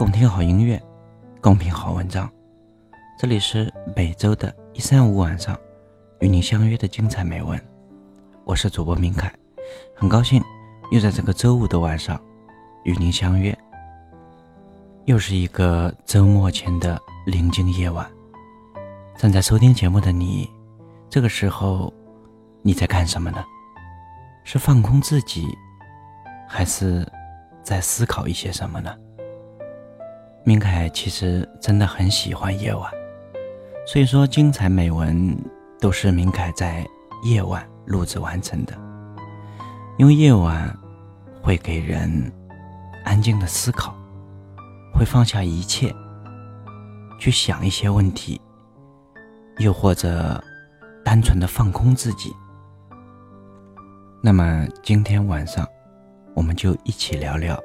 共听好音乐，共品好文章。这里是每周的一三五晚上与您相约的精彩美文。我是主播明凯，很高兴又在这个周五的晚上与您相约。又是一个周末前的宁静夜晚，正在收听节目的你，这个时候你在干什么呢？是放空自己，还是在思考一些什么呢？明凯其实真的很喜欢夜晚，所以说精彩美文都是明凯在夜晚录制完成的。因为夜晚会给人安静的思考，会放下一切，去想一些问题，又或者单纯的放空自己。那么今天晚上，我们就一起聊聊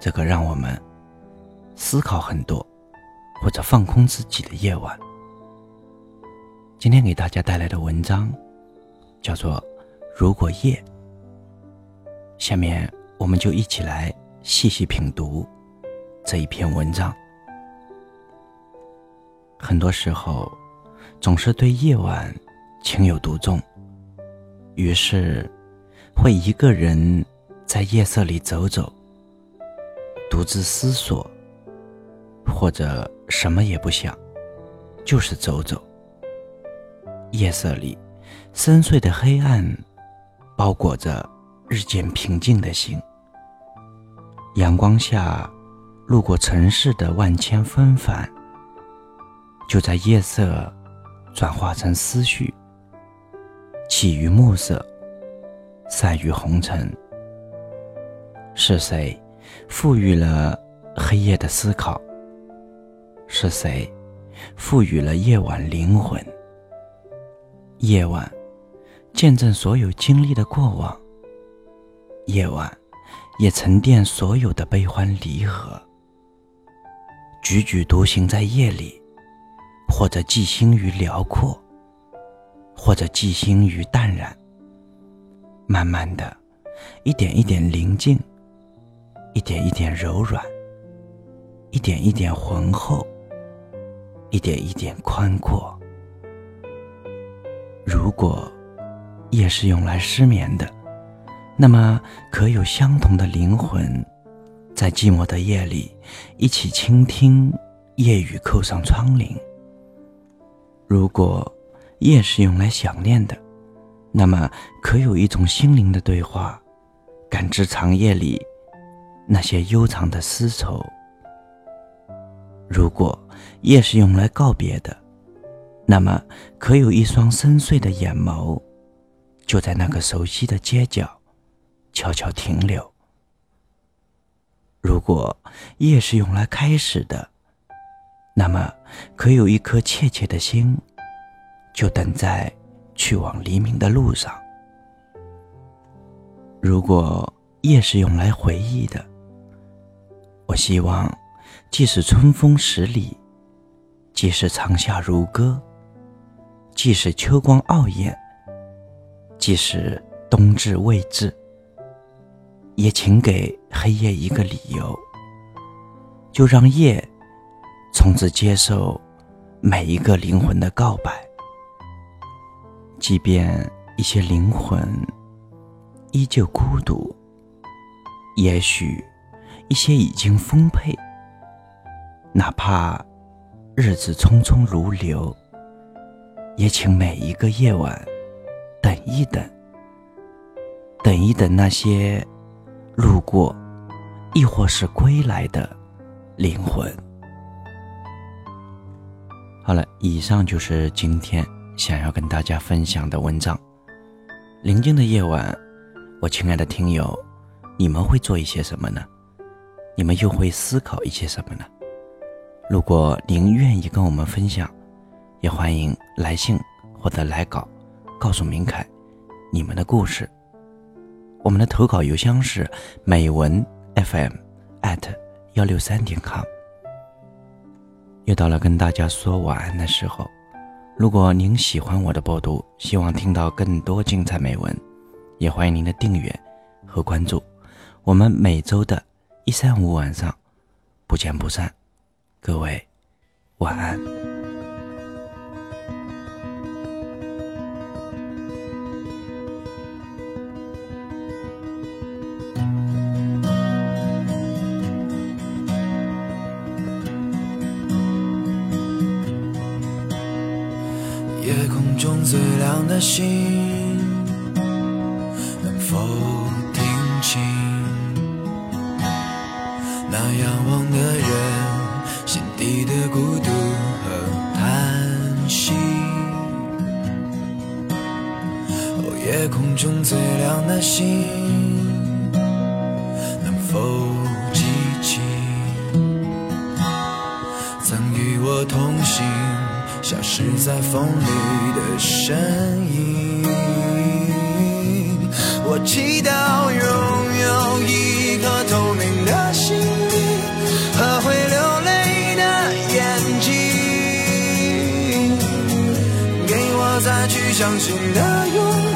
这个让我们。思考很多，或者放空自己的夜晚。今天给大家带来的文章叫做《如果夜》。下面我们就一起来细细品读这一篇文章。很多时候，总是对夜晚情有独钟，于是会一个人在夜色里走走，独自思索。或者什么也不想，就是走走。夜色里，深邃的黑暗包裹着日渐平静的心。阳光下，路过城市的万千纷繁，就在夜色转化成思绪，起于暮色，散于红尘。是谁赋予了黑夜的思考？是谁赋予了夜晚灵魂？夜晚见证所有经历的过往，夜晚也沉淀所有的悲欢离合。踽踽独行在夜里，或者寄心于辽阔，或者寄心于淡然。慢慢的，一点一点宁静，一点一点柔软，一点一点浑厚。一点一点宽阔。如果夜是用来失眠的，那么可有相同的灵魂，在寂寞的夜里一起倾听夜雨扣上窗棂？如果夜是用来想念的，那么可有一种心灵的对话，感知长夜里那些悠长的丝绸？如果夜是用来告别的，那么可有一双深邃的眼眸，就在那个熟悉的街角，悄悄停留。如果夜是用来开始的，那么可有一颗怯怯的心，就等在去往黎明的路上。如果夜是用来回忆的，我希望。即使春风十里，即使长夏如歌，即使秋光傲艳，即使冬至未至，也请给黑夜一个理由，就让夜从此接受每一个灵魂的告白。即便一些灵魂依旧孤独，也许一些已经丰沛。哪怕日子匆匆如流，也请每一个夜晚等一等，等一等那些路过，亦或是归来的灵魂。好了，以上就是今天想要跟大家分享的文章。宁静的夜晚，我亲爱的听友，你们会做一些什么呢？你们又会思考一些什么呢？如果您愿意跟我们分享，也欢迎来信或者来稿，告诉明凯你们的故事。我们的投稿邮箱是美文 FM at 幺六三点 com。又到了跟大家说晚安的时候，如果您喜欢我的播读，希望听到更多精彩美文，也欢迎您的订阅和关注。我们每周的一三五晚上。不见不散。各位晚安。夜空中最亮的星，能否听清那仰望的人心底的孤独和叹息？哦，夜空中最亮的星，能否记起曾与我同行？消失在风里的身影。我期待伤心的拥抱。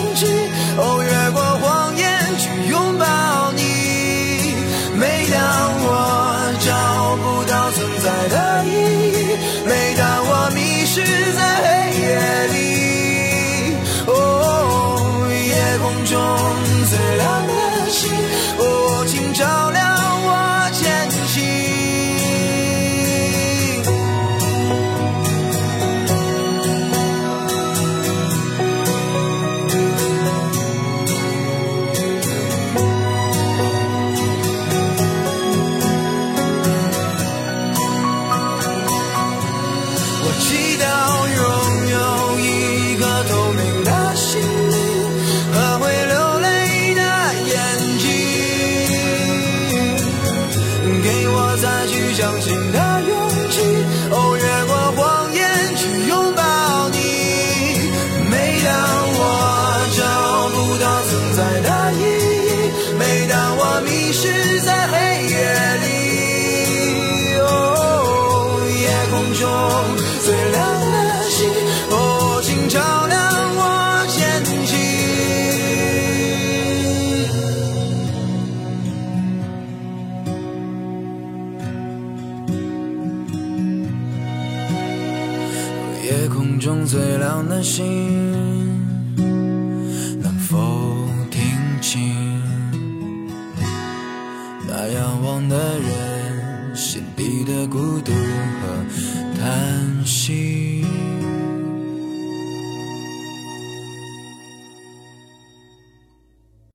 最亮的星，能否听清？那仰望的人